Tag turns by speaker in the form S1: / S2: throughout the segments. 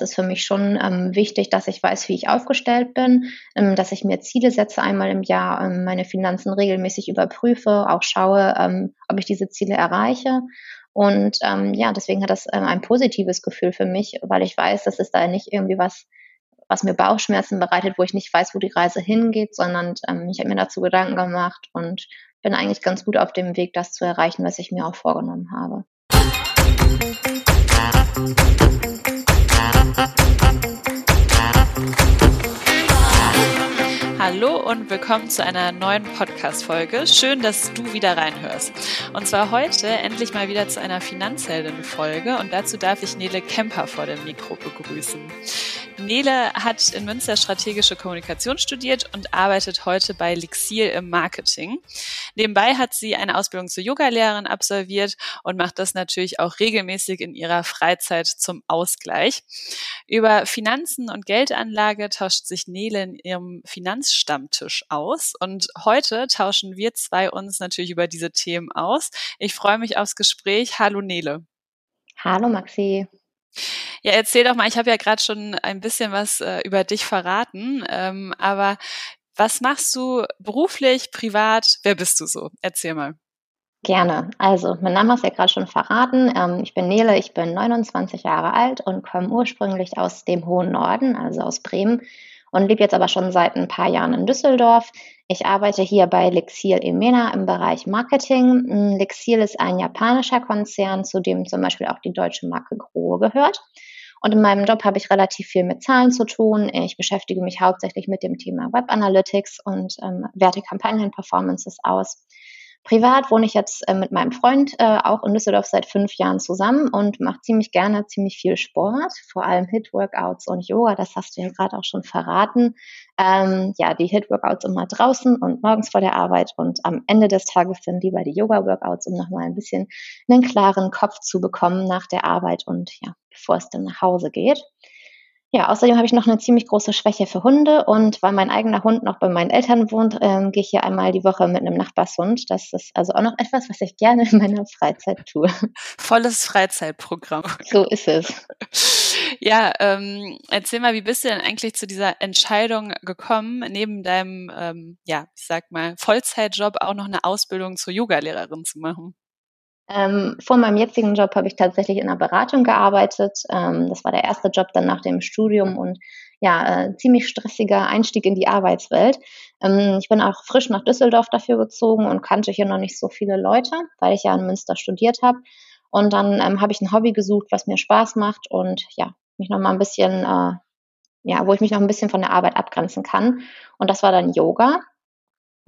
S1: es ist für mich schon ähm, wichtig, dass ich weiß, wie ich aufgestellt bin, ähm, dass ich mir Ziele setze einmal im Jahr, ähm, meine Finanzen regelmäßig überprüfe, auch schaue, ähm, ob ich diese Ziele erreiche. Und ähm, ja, deswegen hat das ähm, ein positives Gefühl für mich, weil ich weiß, dass es da nicht irgendwie was was mir Bauchschmerzen bereitet, wo ich nicht weiß, wo die Reise hingeht, sondern ich habe mir dazu Gedanken gemacht und bin eigentlich ganz gut auf dem Weg, das zu erreichen, was ich mir auch vorgenommen habe. Thank you.
S2: Hallo und willkommen zu einer neuen Podcast-Folge. Schön, dass du wieder reinhörst. Und zwar heute endlich mal wieder zu einer Finanzheldin-Folge und dazu darf ich Nele Kemper vor dem Mikro begrüßen. Nele hat in Münster strategische Kommunikation studiert und arbeitet heute bei Lixil im Marketing. Nebenbei hat sie eine Ausbildung zur Yogalehrerin absolviert und macht das natürlich auch regelmäßig in ihrer Freizeit zum Ausgleich. Über Finanzen und Geldanlage tauscht sich Nele in ihrem Finanzstammtisch aus und heute tauschen wir zwei uns natürlich über diese Themen aus. Ich freue mich aufs Gespräch. Hallo Nele.
S1: Hallo Maxi.
S2: Ja, erzähl doch mal, ich habe ja gerade schon ein bisschen was äh, über dich verraten, ähm, aber was machst du beruflich, privat? Wer bist du so? Erzähl mal.
S1: Gerne. Also, mein Name hast du ja gerade schon verraten. Ähm, ich bin Nele, ich bin 29 Jahre alt und komme ursprünglich aus dem hohen Norden, also aus Bremen und lebe jetzt aber schon seit ein paar Jahren in Düsseldorf. Ich arbeite hier bei Lexil Emena im Bereich Marketing. Hm, Lexil ist ein japanischer Konzern, zu dem zum Beispiel auch die deutsche Marke Grohe gehört. Und in meinem Job habe ich relativ viel mit Zahlen zu tun. Ich beschäftige mich hauptsächlich mit dem Thema Web Analytics und ähm, werte Kampagnen-Performances aus. Privat wohne ich jetzt äh, mit meinem Freund äh, auch in Düsseldorf seit fünf Jahren zusammen und mache ziemlich gerne ziemlich viel Sport, vor allem Hit-Workouts und Yoga. Das hast du ja gerade auch schon verraten. Ähm, ja, die Hit-Workouts immer draußen und morgens vor der Arbeit und am Ende des Tages dann lieber die Yoga-Workouts, um nochmal ein bisschen einen klaren Kopf zu bekommen nach der Arbeit und ja, bevor es dann nach Hause geht. Ja, außerdem habe ich noch eine ziemlich große Schwäche für Hunde und weil mein eigener Hund noch bei meinen Eltern wohnt, ähm, gehe ich hier einmal die Woche mit einem Nachbarshund. Das ist also auch noch etwas, was ich gerne in meiner Freizeit tue.
S2: Volles Freizeitprogramm.
S1: So ist es.
S2: Ja, ähm, erzähl mal, wie bist du denn eigentlich zu dieser Entscheidung gekommen, neben deinem, ähm, ja, ich sag mal, Vollzeitjob auch noch eine Ausbildung zur Yogalehrerin zu machen?
S1: Ähm, vor meinem jetzigen Job habe ich tatsächlich in einer Beratung gearbeitet. Ähm, das war der erste Job dann nach dem Studium und ja, äh, ziemlich stressiger Einstieg in die Arbeitswelt. Ähm, ich bin auch frisch nach Düsseldorf dafür gezogen und kannte hier noch nicht so viele Leute, weil ich ja in Münster studiert habe. Und dann ähm, habe ich ein Hobby gesucht, was mir Spaß macht und ja, mich noch mal ein bisschen, äh, ja, wo ich mich noch ein bisschen von der Arbeit abgrenzen kann. Und das war dann Yoga.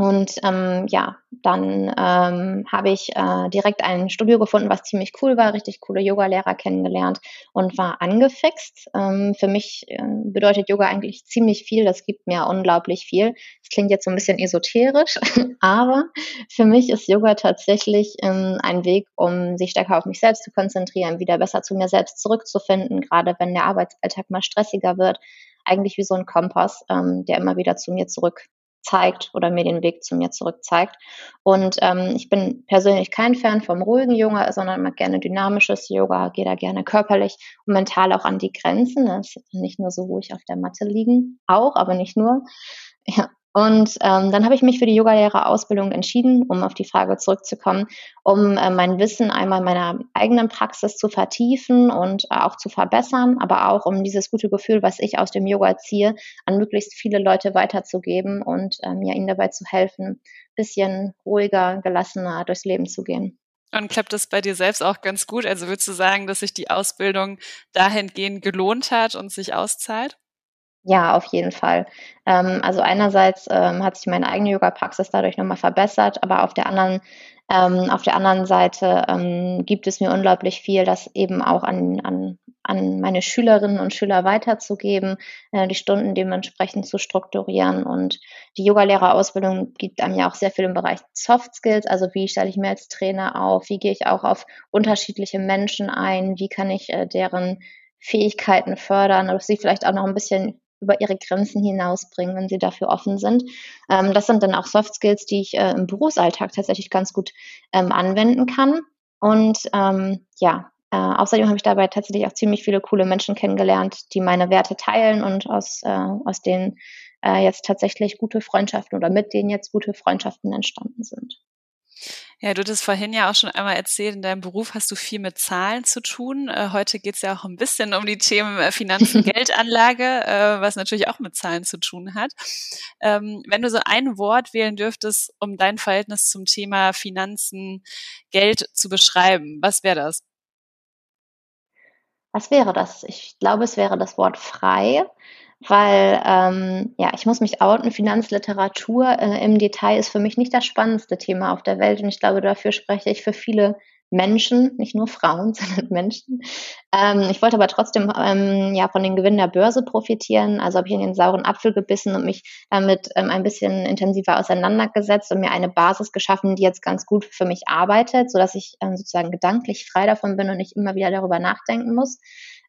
S1: Und ähm, ja, dann ähm, habe ich äh, direkt ein Studio gefunden, was ziemlich cool war, richtig coole Yoga-Lehrer kennengelernt und war angefixt. Ähm, für mich äh, bedeutet Yoga eigentlich ziemlich viel, das gibt mir unglaublich viel. Das klingt jetzt so ein bisschen esoterisch, aber für mich ist Yoga tatsächlich ähm, ein Weg, um sich stärker auf mich selbst zu konzentrieren, wieder besser zu mir selbst zurückzufinden, gerade wenn der Arbeitsalltag mal stressiger wird. Eigentlich wie so ein Kompass, ähm, der immer wieder zu mir zurück zeigt oder mir den Weg zu mir zurück zeigt. Und ähm, ich bin persönlich kein Fan vom ruhigen Yoga, sondern mag gerne dynamisches Yoga, gehe da gerne körperlich und mental auch an die Grenzen. Ist nicht nur so ruhig auf der Matte liegen, auch, aber nicht nur. Ja, und ähm, dann habe ich mich für die Yogalehrerausbildung entschieden, um auf die Frage zurückzukommen, um äh, mein Wissen einmal meiner eigenen Praxis zu vertiefen und äh, auch zu verbessern, aber auch um dieses gute Gefühl, was ich aus dem Yoga ziehe, an möglichst viele Leute weiterzugeben und ähm, ja, ihnen dabei zu helfen, bisschen ruhiger, gelassener durchs Leben zu gehen.
S2: Und klappt das bei dir selbst auch ganz gut? Also würdest du sagen, dass sich die Ausbildung dahingehend gelohnt hat und sich auszahlt?
S1: Ja, auf jeden Fall. Ähm, also einerseits ähm, hat sich meine eigene Yoga-Praxis dadurch nochmal verbessert, aber auf der anderen, ähm, auf der anderen Seite ähm, gibt es mir unglaublich viel, das eben auch an, an, an meine Schülerinnen und Schüler weiterzugeben, äh, die Stunden dementsprechend zu strukturieren. Und die Yogalehrerausbildung gibt einem ja auch sehr viel im Bereich Soft Skills, also wie stelle ich mir als Trainer auf, wie gehe ich auch auf unterschiedliche Menschen ein, wie kann ich äh, deren Fähigkeiten fördern oder sie vielleicht auch noch ein bisschen über ihre Grenzen hinausbringen, wenn sie dafür offen sind. Ähm, das sind dann auch Soft Skills, die ich äh, im Berufsalltag tatsächlich ganz gut ähm, anwenden kann. Und ähm, ja, äh, außerdem habe ich dabei tatsächlich auch ziemlich viele coole Menschen kennengelernt, die meine Werte teilen und aus, äh, aus denen äh, jetzt tatsächlich gute Freundschaften oder mit denen jetzt gute Freundschaften entstanden sind.
S2: Ja, du hattest vorhin ja auch schon einmal erzählt, in deinem Beruf hast du viel mit Zahlen zu tun. Äh, heute geht es ja auch ein bisschen um die Themen äh, Finanzen, Geldanlage, äh, was natürlich auch mit Zahlen zu tun hat. Ähm, wenn du so ein Wort wählen dürftest, um dein Verhältnis zum Thema Finanzen, Geld zu beschreiben, was wäre das?
S1: Was wäre das? Ich glaube, es wäre das Wort frei weil ähm, ja, ich muss mich outen, Finanzliteratur äh, im Detail ist für mich nicht das spannendste Thema auf der Welt und ich glaube, dafür spreche ich für viele Menschen, nicht nur Frauen, sondern Menschen. Ähm, ich wollte aber trotzdem ähm, ja von den Gewinnen der Börse profitieren, also habe ich in den sauren Apfel gebissen und mich damit ähm, ein bisschen intensiver auseinandergesetzt und mir eine Basis geschaffen, die jetzt ganz gut für mich arbeitet, sodass ich ähm, sozusagen gedanklich frei davon bin und nicht immer wieder darüber nachdenken muss.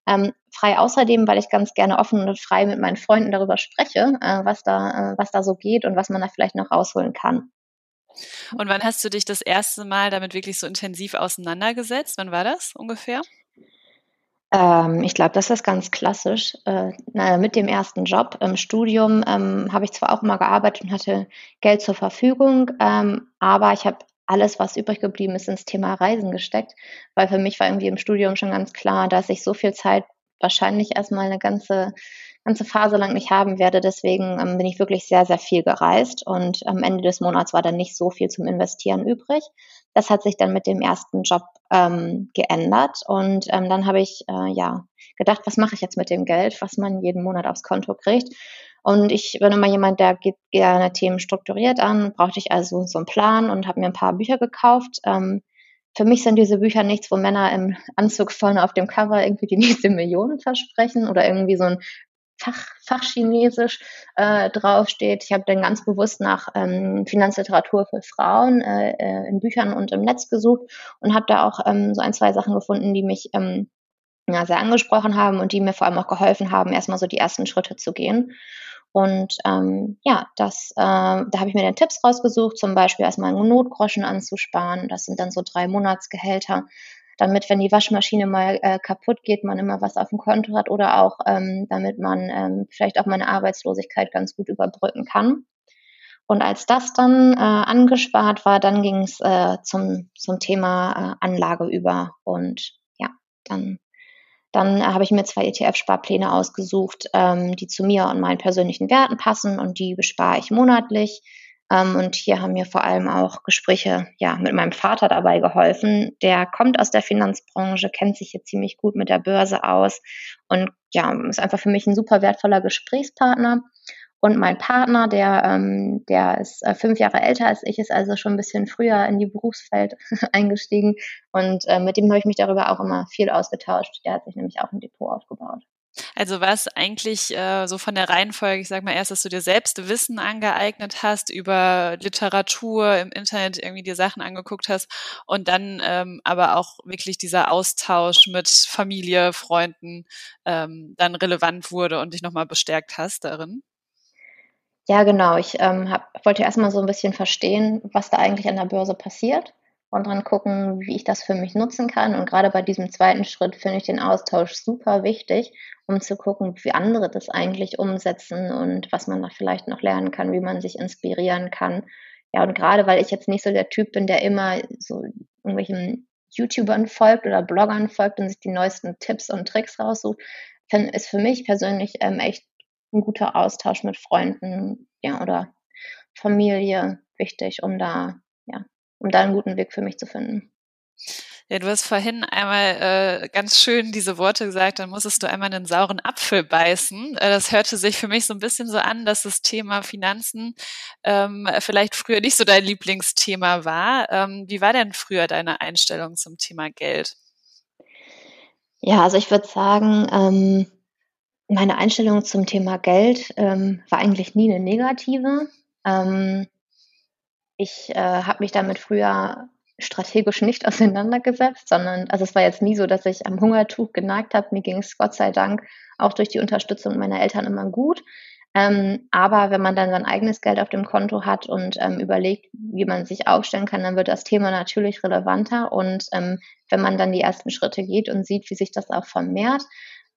S1: Ähm, frei außerdem, weil ich ganz gerne offen und frei mit meinen Freunden darüber spreche, äh, was da, äh, was da so geht und was man da vielleicht noch rausholen kann.
S2: Und wann hast du dich das erste Mal damit wirklich so intensiv auseinandergesetzt? Wann war das ungefähr?
S1: Ähm, ich glaube, das ist ganz klassisch. Äh, na, mit dem ersten Job im Studium ähm, habe ich zwar auch immer gearbeitet und hatte Geld zur Verfügung, ähm, aber ich habe alles, was übrig geblieben ist, ins Thema Reisen gesteckt, weil für mich war irgendwie im Studium schon ganz klar, dass ich so viel Zeit wahrscheinlich erstmal eine ganze, ganze Phase lang nicht haben werde. Deswegen ähm, bin ich wirklich sehr, sehr viel gereist und am Ende des Monats war dann nicht so viel zum Investieren übrig. Das hat sich dann mit dem ersten Job ähm, geändert und ähm, dann habe ich äh, ja gedacht, was mache ich jetzt mit dem Geld, was man jeden Monat aufs Konto kriegt und ich bin immer jemand, der geht gerne Themen strukturiert an, brauchte ich also so einen Plan und habe mir ein paar Bücher gekauft. Ähm, für mich sind diese Bücher nichts, wo Männer im Anzug vorne auf dem Cover irgendwie die nächste Million versprechen oder irgendwie so ein Fach, Fachchinesisch äh, draufsteht. Ich habe dann ganz bewusst nach ähm, Finanzliteratur für Frauen äh, äh, in Büchern und im Netz gesucht und habe da auch ähm, so ein, zwei Sachen gefunden, die mich ähm, ja, sehr angesprochen haben und die mir vor allem auch geholfen haben, erstmal so die ersten Schritte zu gehen. Und ähm, ja, das, äh, da habe ich mir dann Tipps rausgesucht, zum Beispiel erstmal einen Notgroschen anzusparen. Das sind dann so drei Monatsgehälter, damit, wenn die Waschmaschine mal äh, kaputt geht, man immer was auf dem Konto hat oder auch, ähm, damit man ähm, vielleicht auch meine Arbeitslosigkeit ganz gut überbrücken kann. Und als das dann äh, angespart war, dann ging es äh, zum, zum Thema äh, Anlage über. Und ja, dann dann habe ich mir zwei ETF-Sparpläne ausgesucht, ähm, die zu mir und meinen persönlichen Werten passen und die bespare ich monatlich. Ähm, und hier haben mir vor allem auch Gespräche ja, mit meinem Vater dabei geholfen. Der kommt aus der Finanzbranche, kennt sich hier ziemlich gut mit der Börse aus und ja, ist einfach für mich ein super wertvoller Gesprächspartner. Und mein Partner, der, ähm, der ist äh, fünf Jahre älter als ich, ist also schon ein bisschen früher in die Berufswelt eingestiegen. Und äh, mit dem habe ich mich darüber auch immer viel ausgetauscht. Der hat sich nämlich auch ein Depot aufgebaut.
S2: Also war es eigentlich äh, so von der Reihenfolge, ich sag mal erst, dass du dir selbst Wissen angeeignet hast über Literatur im Internet, irgendwie dir Sachen angeguckt hast und dann ähm, aber auch wirklich dieser Austausch mit Familie, Freunden ähm, dann relevant wurde und dich nochmal bestärkt hast darin?
S1: Ja, genau. Ich ähm, hab, wollte erstmal so ein bisschen verstehen, was da eigentlich an der Börse passiert und dann gucken, wie ich das für mich nutzen kann. Und gerade bei diesem zweiten Schritt finde ich den Austausch super wichtig, um zu gucken, wie andere das eigentlich umsetzen und was man da vielleicht noch lernen kann, wie man sich inspirieren kann. Ja, und gerade weil ich jetzt nicht so der Typ bin, der immer so irgendwelchen YouTubern folgt oder Bloggern folgt und sich die neuesten Tipps und Tricks raussucht, ist für mich persönlich ähm, echt ein guter Austausch mit Freunden, ja, oder Familie wichtig, um da, ja, um da einen guten Weg für mich zu finden.
S2: Ja, du hast vorhin einmal äh, ganz schön diese Worte gesagt, dann musstest du einmal einen sauren Apfel beißen. Äh, das hörte sich für mich so ein bisschen so an, dass das Thema Finanzen ähm, vielleicht früher nicht so dein Lieblingsthema war. Ähm, wie war denn früher deine Einstellung zum Thema Geld?
S1: Ja, also ich würde sagen, ähm, meine Einstellung zum Thema Geld ähm, war eigentlich nie eine negative. Ähm, ich äh, habe mich damit früher strategisch nicht auseinandergesetzt, sondern also es war jetzt nie so, dass ich am Hungertuch genagt habe. Mir ging es Gott sei Dank auch durch die Unterstützung meiner Eltern immer gut. Ähm, aber wenn man dann sein eigenes Geld auf dem Konto hat und ähm, überlegt, wie man sich aufstellen kann, dann wird das Thema natürlich relevanter. Und ähm, wenn man dann die ersten Schritte geht und sieht, wie sich das auch vermehrt,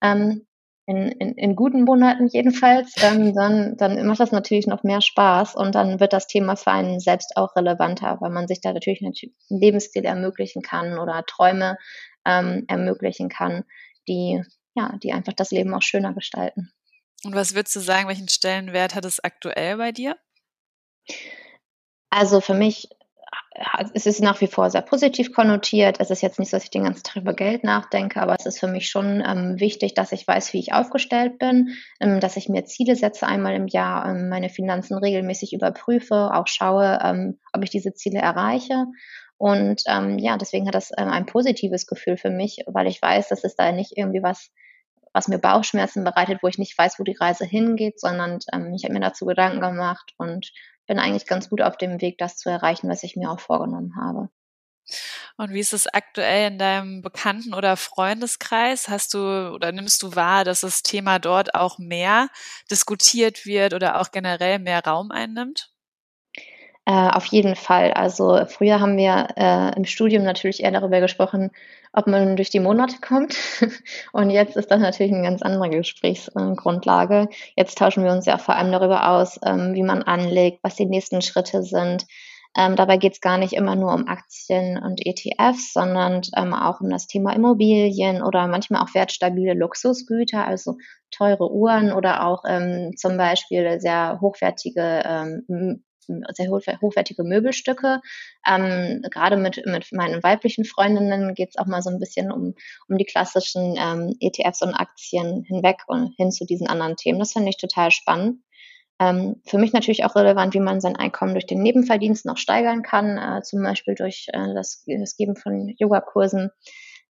S1: ähm, in, in, in guten Monaten jedenfalls, ähm, dann, dann macht das natürlich noch mehr Spaß und dann wird das Thema für einen selbst auch relevanter, weil man sich da natürlich einen Lebensstil ermöglichen kann oder Träume ähm, ermöglichen kann, die, ja, die einfach das Leben auch schöner gestalten.
S2: Und was würdest du sagen, welchen Stellenwert hat es aktuell bei dir?
S1: Also für mich es ist nach wie vor sehr positiv konnotiert. Es ist jetzt nicht so, dass ich den ganzen Tag über Geld nachdenke, aber es ist für mich schon ähm, wichtig, dass ich weiß, wie ich aufgestellt bin, ähm, dass ich mir Ziele setze einmal im Jahr, ähm, meine Finanzen regelmäßig überprüfe, auch schaue, ähm, ob ich diese Ziele erreiche. Und ähm, ja, deswegen hat das ähm, ein positives Gefühl für mich, weil ich weiß, dass es da nicht irgendwie was was mir Bauchschmerzen bereitet, wo ich nicht weiß, wo die Reise hingeht, sondern ähm, ich habe mir dazu Gedanken gemacht und bin eigentlich ganz gut auf dem Weg, das zu erreichen, was ich mir auch vorgenommen habe.
S2: Und wie ist es aktuell in deinem Bekannten- oder Freundeskreis? Hast du oder nimmst du wahr, dass das Thema dort auch mehr diskutiert wird oder auch generell mehr Raum einnimmt?
S1: Äh, auf jeden Fall. Also früher haben wir äh, im Studium natürlich eher darüber gesprochen, ob man durch die Monate kommt. Und jetzt ist das natürlich eine ganz andere Gesprächsgrundlage. Jetzt tauschen wir uns ja vor allem darüber aus, ähm, wie man anlegt, was die nächsten Schritte sind. Ähm, dabei geht es gar nicht immer nur um Aktien und ETFs, sondern ähm, auch um das Thema Immobilien oder manchmal auch wertstabile Luxusgüter, also teure Uhren oder auch ähm, zum Beispiel sehr hochwertige ähm, sehr hochwertige Möbelstücke. Ähm, gerade mit, mit meinen weiblichen Freundinnen geht es auch mal so ein bisschen um, um die klassischen ähm, ETFs und Aktien hinweg und hin zu diesen anderen Themen. Das finde ich total spannend. Ähm, für mich natürlich auch relevant, wie man sein Einkommen durch den Nebenverdienst noch steigern kann, äh, zum Beispiel durch äh, das, das Geben von Yogakursen.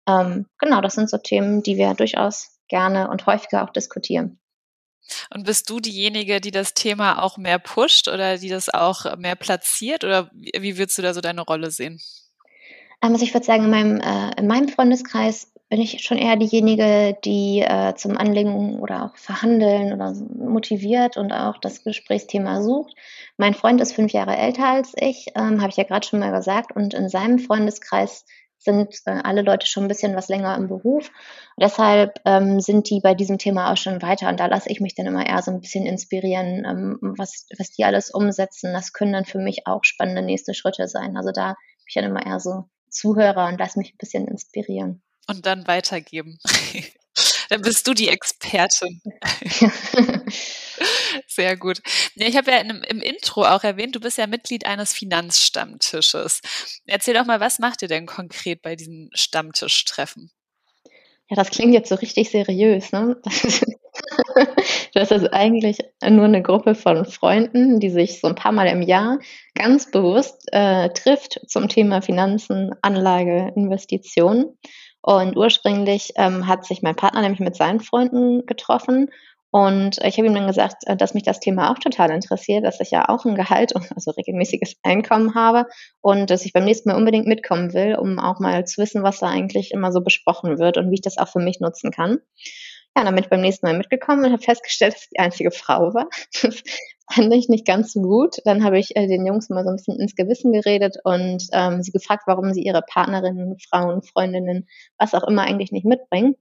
S1: Ähm, genau, das sind so Themen, die wir durchaus gerne und häufiger auch diskutieren.
S2: Und bist du diejenige, die das Thema auch mehr pusht oder die das auch mehr platziert? Oder wie würdest du da so deine Rolle sehen?
S1: Ähm, also ich würde sagen, in meinem, äh, in meinem Freundeskreis bin ich schon eher diejenige, die äh, zum Anlegen oder auch verhandeln oder motiviert und auch das Gesprächsthema sucht. Mein Freund ist fünf Jahre älter als ich, ähm, habe ich ja gerade schon mal gesagt, und in seinem Freundeskreis sind äh, alle Leute schon ein bisschen was länger im Beruf. deshalb ähm, sind die bei diesem Thema auch schon weiter. Und da lasse ich mich dann immer eher so ein bisschen inspirieren, ähm, was, was die alles umsetzen. Das können dann für mich auch spannende nächste Schritte sein. Also da bin ich dann immer eher so Zuhörer und lasse mich ein bisschen inspirieren.
S2: Und dann weitergeben. dann bist du die Expertin. Sehr gut. Ja, ich habe ja in, im Intro auch erwähnt, du bist ja Mitglied eines Finanzstammtisches. Erzähl doch mal, was macht ihr denn konkret bei diesen Stammtischtreffen?
S1: Ja, das klingt jetzt so richtig seriös, ne? Das ist eigentlich nur eine Gruppe von Freunden, die sich so ein paar Mal im Jahr ganz bewusst äh, trifft zum Thema Finanzen, Anlage, Investitionen. Und ursprünglich ähm, hat sich mein Partner nämlich mit seinen Freunden getroffen und ich habe ihm dann gesagt, äh, dass mich das Thema auch total interessiert, dass ich ja auch ein Gehalt und also regelmäßiges Einkommen habe und dass ich beim nächsten Mal unbedingt mitkommen will, um auch mal zu wissen, was da eigentlich immer so besprochen wird und wie ich das auch für mich nutzen kann. Ja, dann bin ich beim nächsten Mal mitgekommen und habe festgestellt, dass ich die einzige Frau war. Das fand ich nicht ganz so gut. Dann habe ich äh, den Jungs mal so ein bisschen ins Gewissen geredet und ähm, sie gefragt, warum sie ihre Partnerinnen, Frauen, Freundinnen, was auch immer eigentlich nicht mitbringen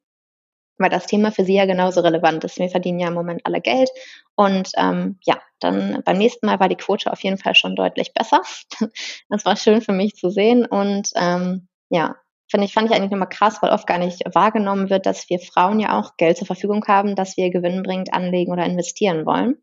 S1: weil das Thema für sie ja genauso relevant ist. Wir verdienen ja im Moment alle Geld. Und ähm, ja, dann beim nächsten Mal war die Quote auf jeden Fall schon deutlich besser. das war schön für mich zu sehen. Und ähm, ja, finde ich, fand ich eigentlich nochmal krass, weil oft gar nicht wahrgenommen wird, dass wir Frauen ja auch Geld zur Verfügung haben, dass wir gewinnbringend anlegen oder investieren wollen.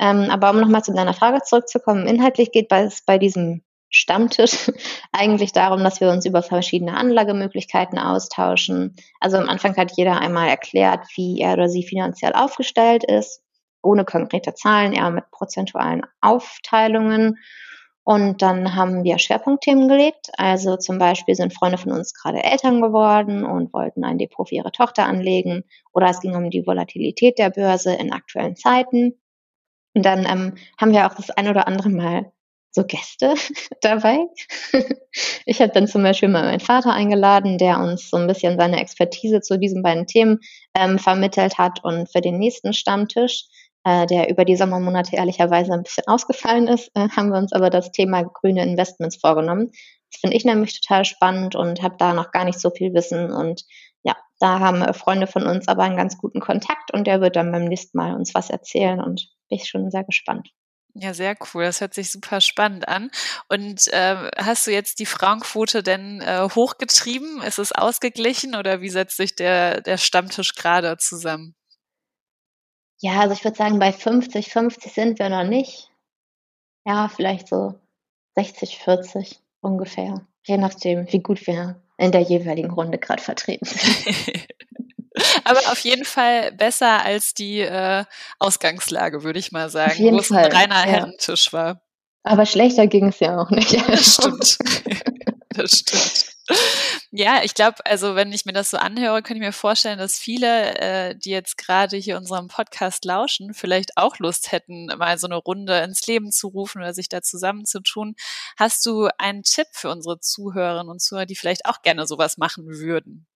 S1: Ähm, aber um nochmal zu deiner Frage zurückzukommen, inhaltlich geht es bei, bei diesem Stammtisch eigentlich darum, dass wir uns über verschiedene Anlagemöglichkeiten austauschen. Also am Anfang hat jeder einmal erklärt, wie er oder sie finanziell aufgestellt ist, ohne konkrete Zahlen, eher mit prozentualen Aufteilungen. Und dann haben wir Schwerpunktthemen gelegt. Also zum Beispiel sind Freunde von uns gerade Eltern geworden und wollten ein Depot für ihre Tochter anlegen. Oder es ging um die Volatilität der Börse in aktuellen Zeiten. Und dann ähm, haben wir auch das ein oder andere Mal so Gäste dabei. Ich habe dann zum Beispiel mal meinen Vater eingeladen, der uns so ein bisschen seine Expertise zu diesen beiden Themen ähm, vermittelt hat. Und für den nächsten Stammtisch äh, der über die Sommermonate ehrlicherweise ein bisschen ausgefallen ist, äh, haben wir uns aber das Thema grüne Investments vorgenommen. Das finde ich nämlich total spannend und habe da noch gar nicht so viel Wissen. Und ja, da haben äh, Freunde von uns aber einen ganz guten Kontakt und der wird dann beim nächsten Mal uns was erzählen und bin ich schon sehr gespannt.
S2: Ja, sehr cool. Das hört sich super spannend an. Und äh, hast du jetzt die Frauenquote denn äh, hochgetrieben? Ist es ausgeglichen oder wie setzt sich der, der Stammtisch gerade zusammen?
S1: Ja, also ich würde sagen, bei 50, 50 sind wir noch nicht. Ja, vielleicht so 60, 40 ungefähr. Je nachdem, wie gut wir in der jeweiligen Runde gerade vertreten sind.
S2: Aber auf jeden Fall besser als die äh, Ausgangslage, würde ich mal sagen,
S1: wo es ein
S2: reiner ja. Herrentisch war.
S1: Aber schlechter ging es ja auch nicht.
S2: Das stimmt. das stimmt. Ja, ich glaube, also wenn ich mir das so anhöre, könnte ich mir vorstellen, dass viele, äh, die jetzt gerade hier unserem Podcast lauschen, vielleicht auch Lust hätten, mal so eine Runde ins Leben zu rufen oder sich da zusammenzutun. Hast du einen Tipp für unsere Zuhörerinnen und Zuhörer, die vielleicht auch gerne sowas machen würden?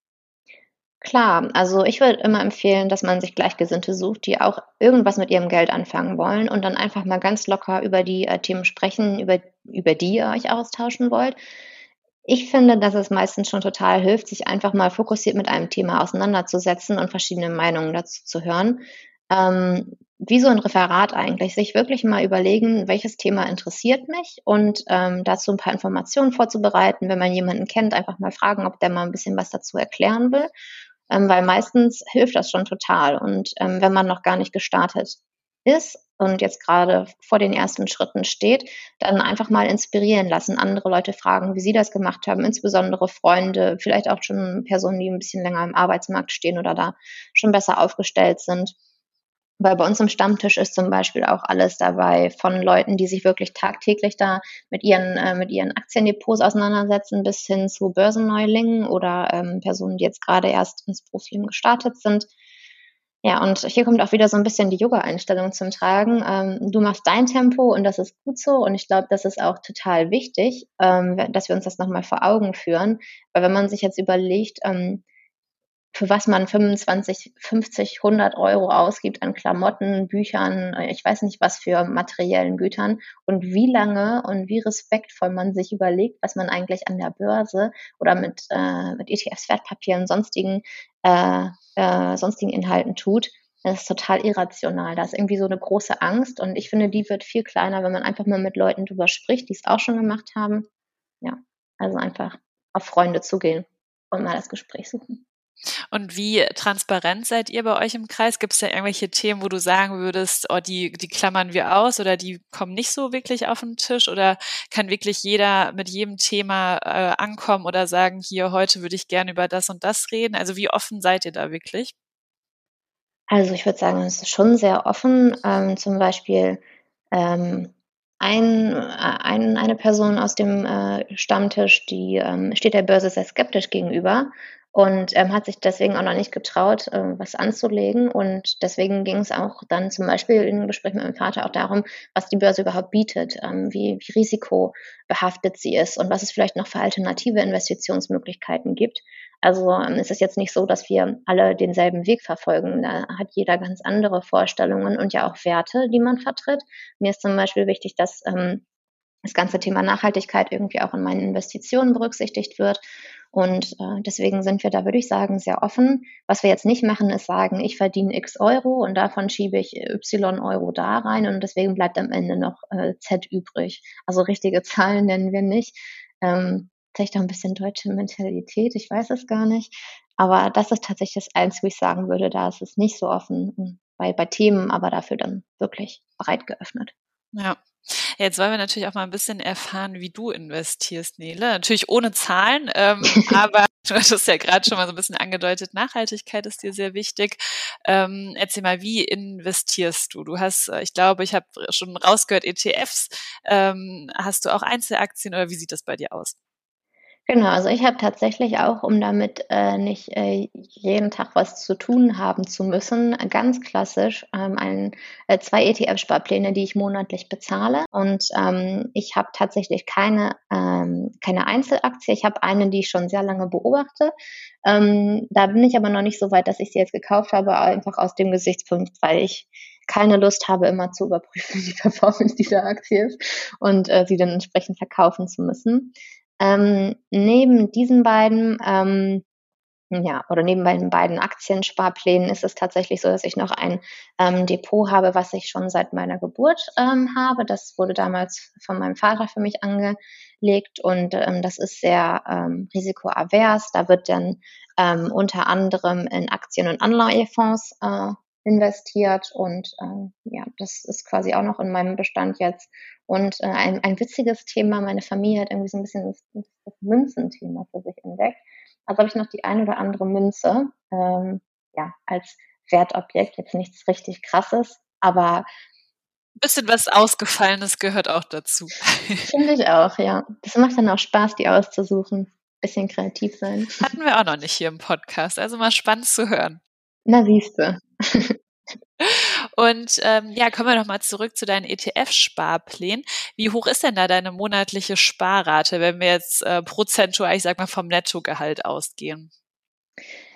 S1: Klar, also ich würde immer empfehlen, dass man sich Gleichgesinnte sucht, die auch irgendwas mit ihrem Geld anfangen wollen und dann einfach mal ganz locker über die äh, Themen sprechen, über, über die ihr euch austauschen wollt. Ich finde, dass es meistens schon total hilft, sich einfach mal fokussiert mit einem Thema auseinanderzusetzen und verschiedene Meinungen dazu zu hören. Ähm, wie so ein Referat eigentlich, sich wirklich mal überlegen, welches Thema interessiert mich und ähm, dazu ein paar Informationen vorzubereiten. Wenn man jemanden kennt, einfach mal fragen, ob der mal ein bisschen was dazu erklären will ähm, weil meistens hilft das schon total. Und ähm, wenn man noch gar nicht gestartet ist und jetzt gerade vor den ersten Schritten steht, dann einfach mal inspirieren lassen, andere Leute fragen, wie sie das gemacht haben, insbesondere Freunde, vielleicht auch schon Personen, die ein bisschen länger im Arbeitsmarkt stehen oder da schon besser aufgestellt sind. Weil bei uns im Stammtisch ist zum Beispiel auch alles dabei von Leuten, die sich wirklich tagtäglich da mit ihren, äh, mit ihren Aktiendepots auseinandersetzen, bis hin zu Börsenneulingen oder ähm, Personen, die jetzt gerade erst ins Berufsleben gestartet sind. Ja, und hier kommt auch wieder so ein bisschen die Yoga-Einstellung zum Tragen. Ähm, du machst dein Tempo und das ist gut so. Und ich glaube, das ist auch total wichtig, ähm, dass wir uns das nochmal vor Augen führen. Weil wenn man sich jetzt überlegt, ähm, für was man 25, 50, 100 Euro ausgibt an Klamotten, Büchern, äh, ich weiß nicht was für materiellen Gütern und wie lange und wie respektvoll man sich überlegt, was man eigentlich an der Börse oder mit, äh, mit ETFs, Wertpapieren, sonstigen, äh, äh, sonstigen Inhalten tut. Das ist total irrational. Da ist irgendwie so eine große Angst und ich finde, die wird viel kleiner, wenn man einfach mal mit Leuten drüber spricht, die es auch schon gemacht haben. Ja, also einfach auf Freunde zugehen und mal das Gespräch suchen.
S2: Und wie transparent seid ihr bei euch im Kreis? Gibt es da irgendwelche Themen, wo du sagen würdest, oh, die, die klammern wir aus oder die kommen nicht so wirklich auf den Tisch? Oder kann wirklich jeder mit jedem Thema äh, ankommen oder sagen, hier, heute würde ich gerne über das und das reden? Also wie offen seid ihr da wirklich?
S1: Also ich würde sagen, es ist schon sehr offen. Ähm, zum Beispiel ähm, ein, äh, ein, eine Person aus dem äh, Stammtisch, die ähm, steht der Börse sehr skeptisch gegenüber und ähm, hat sich deswegen auch noch nicht getraut, äh, was anzulegen. Und deswegen ging es auch dann zum Beispiel im Gespräch mit meinem Vater auch darum, was die Börse überhaupt bietet, ähm, wie, wie risikobehaftet sie ist und was es vielleicht noch für alternative Investitionsmöglichkeiten gibt. Also ähm, es ist jetzt nicht so, dass wir alle denselben Weg verfolgen. Da hat jeder ganz andere Vorstellungen und ja auch Werte, die man vertritt. Mir ist zum Beispiel wichtig, dass ähm, das ganze Thema Nachhaltigkeit irgendwie auch in meinen Investitionen berücksichtigt wird. Und äh, deswegen sind wir da, würde ich sagen, sehr offen. Was wir jetzt nicht machen, ist sagen, ich verdiene x Euro und davon schiebe ich y Euro da rein und deswegen bleibt am Ende noch äh, z übrig. Also richtige Zahlen nennen wir nicht. Ähm, vielleicht auch ein bisschen deutsche Mentalität, ich weiß es gar nicht. Aber das ist tatsächlich das Einzige, wo ich sagen würde, da ist es nicht so offen bei, bei Themen, aber dafür dann wirklich breit geöffnet.
S2: Ja, Jetzt wollen wir natürlich auch mal ein bisschen erfahren, wie du investierst, Nele. Natürlich ohne Zahlen, ähm, aber du hattest ja gerade schon mal so ein bisschen angedeutet, Nachhaltigkeit ist dir sehr wichtig. Ähm, erzähl mal, wie investierst du? Du hast, äh, ich glaube, ich habe schon rausgehört, ETFs. Ähm, hast du auch Einzelaktien oder wie sieht das bei dir aus?
S1: Genau, also ich habe tatsächlich auch, um damit äh, nicht äh, jeden Tag was zu tun haben zu müssen, ganz klassisch ähm, ein, äh, zwei ETF-Sparpläne, die ich monatlich bezahle. Und ähm, ich habe tatsächlich keine, ähm, keine Einzelaktie. Ich habe eine, die ich schon sehr lange beobachte. Ähm, da bin ich aber noch nicht so weit, dass ich sie jetzt gekauft habe, einfach aus dem Gesichtspunkt, weil ich keine Lust habe, immer zu überprüfen, wie die Performance dieser Aktie ist und äh, sie dann entsprechend verkaufen zu müssen. Ähm, neben diesen beiden ähm, ja, oder neben meinen beiden Aktiensparplänen ist es tatsächlich so, dass ich noch ein ähm, Depot habe, was ich schon seit meiner Geburt ähm, habe. Das wurde damals von meinem Vater für mich angelegt und ähm, das ist sehr ähm, risikoavers. Da wird dann unter anderem in Aktien- und Anleihefonds äh, investiert und äh, ja, das ist quasi auch noch in meinem Bestand jetzt. Und äh, ein, ein witziges Thema, meine Familie hat irgendwie so ein bisschen das, das Münzenthema für sich entdeckt. Also habe ich noch die ein oder andere Münze, ähm, ja, als Wertobjekt, jetzt nichts richtig krasses, aber
S2: ein bisschen was Ausgefallenes gehört auch dazu.
S1: Finde ich auch, ja. Das macht dann auch Spaß, die auszusuchen. Bisschen kreativ sein.
S2: Hatten wir auch noch nicht hier im Podcast, also mal spannend zu hören.
S1: Na, siehste.
S2: Und ähm, ja, kommen wir nochmal zurück zu deinen ETF-Sparplänen. Wie hoch ist denn da deine monatliche Sparrate, wenn wir jetzt äh, prozentual, ich sag mal, vom Nettogehalt ausgehen?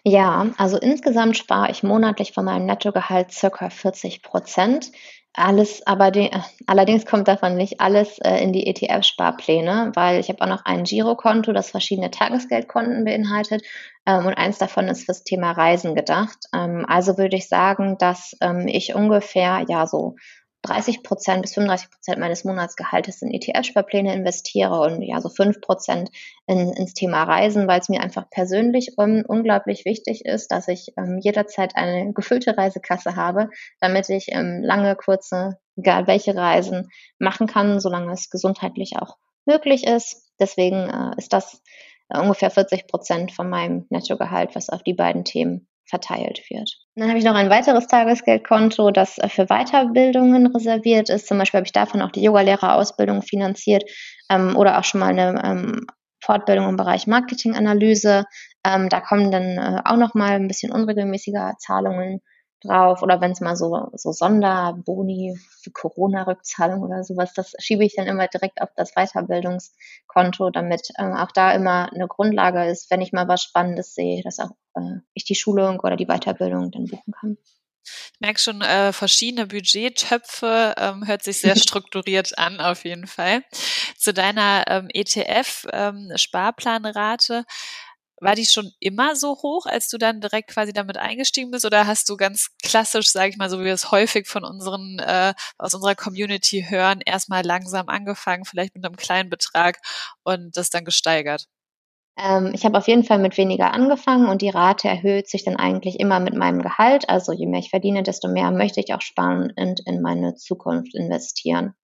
S1: Ja, also insgesamt spare ich monatlich von meinem Nettogehalt circa 40 Prozent. Alles, aber die, allerdings kommt davon nicht alles äh, in die ETF-Sparpläne, weil ich habe auch noch ein Girokonto, das verschiedene Tagesgeldkonten beinhaltet ähm, und eins davon ist fürs Thema Reisen gedacht. Ähm, also würde ich sagen, dass ähm, ich ungefähr ja so 30 Prozent bis 35 Prozent meines Monatsgehaltes in ETF-Sparpläne investiere und ja so 5 Prozent in, ins Thema Reisen, weil es mir einfach persönlich um, unglaublich wichtig ist, dass ich ähm, jederzeit eine gefüllte Reisekasse habe, damit ich ähm, lange, kurze, egal welche Reisen machen kann, solange es gesundheitlich auch möglich ist. Deswegen äh, ist das äh, ungefähr 40 Prozent von meinem Nettogehalt, was auf die beiden Themen verteilt wird. Dann habe ich noch ein weiteres Tagesgeldkonto, das äh, für Weiterbildungen reserviert ist. Zum Beispiel habe ich davon auch die Yogalehrerausbildung finanziert ähm, oder auch schon mal eine ähm, Fortbildung im Bereich Marketinganalyse. Ähm, da kommen dann äh, auch noch mal ein bisschen unregelmäßiger Zahlungen drauf oder wenn es mal so, so Sonderboni für Corona-Rückzahlung oder sowas, das schiebe ich dann immer direkt auf das Weiterbildungskonto, damit ähm, auch da immer eine Grundlage ist, wenn ich mal was Spannendes sehe, dass auch äh, ich die Schulung oder die Weiterbildung dann buchen kann.
S2: Ich merke schon, äh, verschiedene Budgettöpfe ähm, hört sich sehr strukturiert an, auf jeden Fall. Zu deiner ähm, ETF-Sparplanrate. Ähm, war die schon immer so hoch, als du dann direkt quasi damit eingestiegen bist? Oder hast du ganz klassisch, sage ich mal, so wie wir es häufig von unseren, äh, aus unserer Community hören, erstmal langsam angefangen, vielleicht mit einem kleinen Betrag und das dann gesteigert?
S1: Ähm, ich habe auf jeden Fall mit weniger angefangen und die Rate erhöht sich dann eigentlich immer mit meinem Gehalt. Also je mehr ich verdiene, desto mehr möchte ich auch sparen und in meine Zukunft investieren.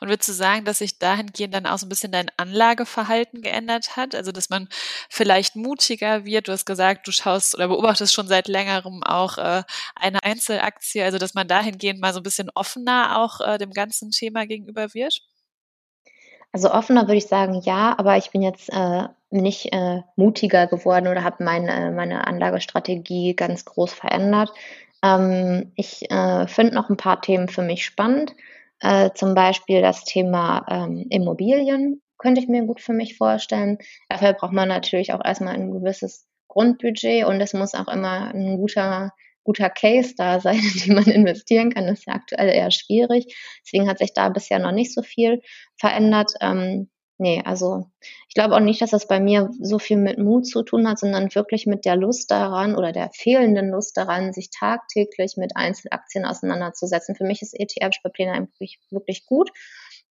S2: Und würdest du sagen, dass sich dahingehend dann auch so ein bisschen dein Anlageverhalten geändert hat? Also, dass man vielleicht mutiger wird? Du hast gesagt, du schaust oder beobachtest schon seit längerem auch äh, eine Einzelaktie, also dass man dahingehend mal so ein bisschen offener auch äh, dem ganzen Thema gegenüber wird?
S1: Also offener würde ich sagen, ja, aber ich bin jetzt äh, nicht äh, mutiger geworden oder habe meine, meine Anlagestrategie ganz groß verändert. Ähm, ich äh, finde noch ein paar Themen für mich spannend. Äh, zum Beispiel das Thema ähm, Immobilien könnte ich mir gut für mich vorstellen. Dafür braucht man natürlich auch erstmal ein gewisses Grundbudget und es muss auch immer ein guter, guter Case da sein, in den man investieren kann. Ist ja aktuell eher schwierig. Deswegen hat sich da bisher noch nicht so viel verändert. Ähm, Nee, also ich glaube auch nicht, dass das bei mir so viel mit Mut zu tun hat, sondern wirklich mit der Lust daran oder der fehlenden Lust daran, sich tagtäglich mit Einzelaktien auseinanderzusetzen. Für mich ist ETF-Sparpläne eigentlich wirklich gut.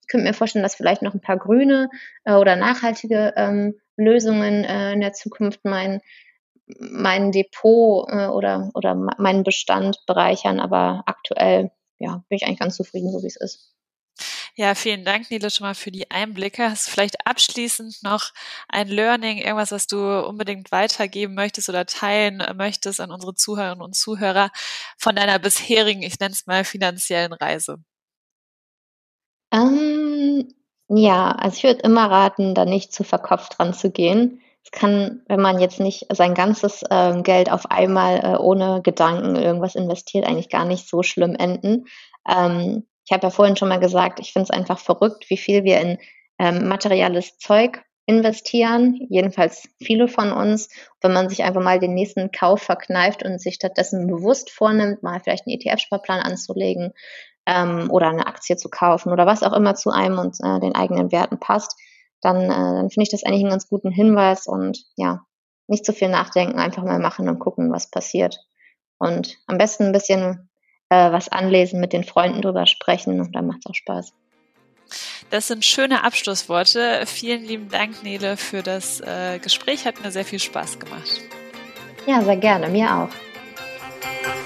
S1: Ich könnte mir vorstellen, dass vielleicht noch ein paar grüne äh, oder nachhaltige ähm, Lösungen äh, in der Zukunft mein, mein Depot äh, oder, oder meinen Bestand bereichern, aber aktuell ja, bin ich eigentlich ganz zufrieden, so wie es ist.
S2: Ja, vielen Dank, Nele, schon mal für die Einblicke. Hast du vielleicht abschließend noch ein Learning, irgendwas, was du unbedingt weitergeben möchtest oder teilen möchtest an unsere Zuhörerinnen und Zuhörer von deiner bisherigen, ich nenne es mal, finanziellen Reise?
S1: Ähm, ja, also ich würde immer raten, da nicht zu verkopft dran zu gehen. Es kann, wenn man jetzt nicht sein ganzes äh, Geld auf einmal äh, ohne Gedanken irgendwas investiert, eigentlich gar nicht so schlimm enden. Ähm, ich habe ja vorhin schon mal gesagt, ich finde es einfach verrückt, wie viel wir in ähm, materielles Zeug investieren, jedenfalls viele von uns. Wenn man sich einfach mal den nächsten Kauf verkneift und sich stattdessen bewusst vornimmt, mal vielleicht einen ETF-Sparplan anzulegen ähm, oder eine Aktie zu kaufen oder was auch immer zu einem und äh, den eigenen Werten passt, dann, äh, dann finde ich das eigentlich einen ganz guten Hinweis und ja, nicht zu viel nachdenken, einfach mal machen und gucken, was passiert. Und am besten ein bisschen äh, was anlesen, mit den Freunden drüber sprechen und dann macht es auch Spaß.
S2: Das sind schöne Abschlussworte. Vielen lieben Dank, Nele, für das äh, Gespräch. Hat mir sehr viel Spaß gemacht.
S1: Ja, sehr gerne. Mir auch.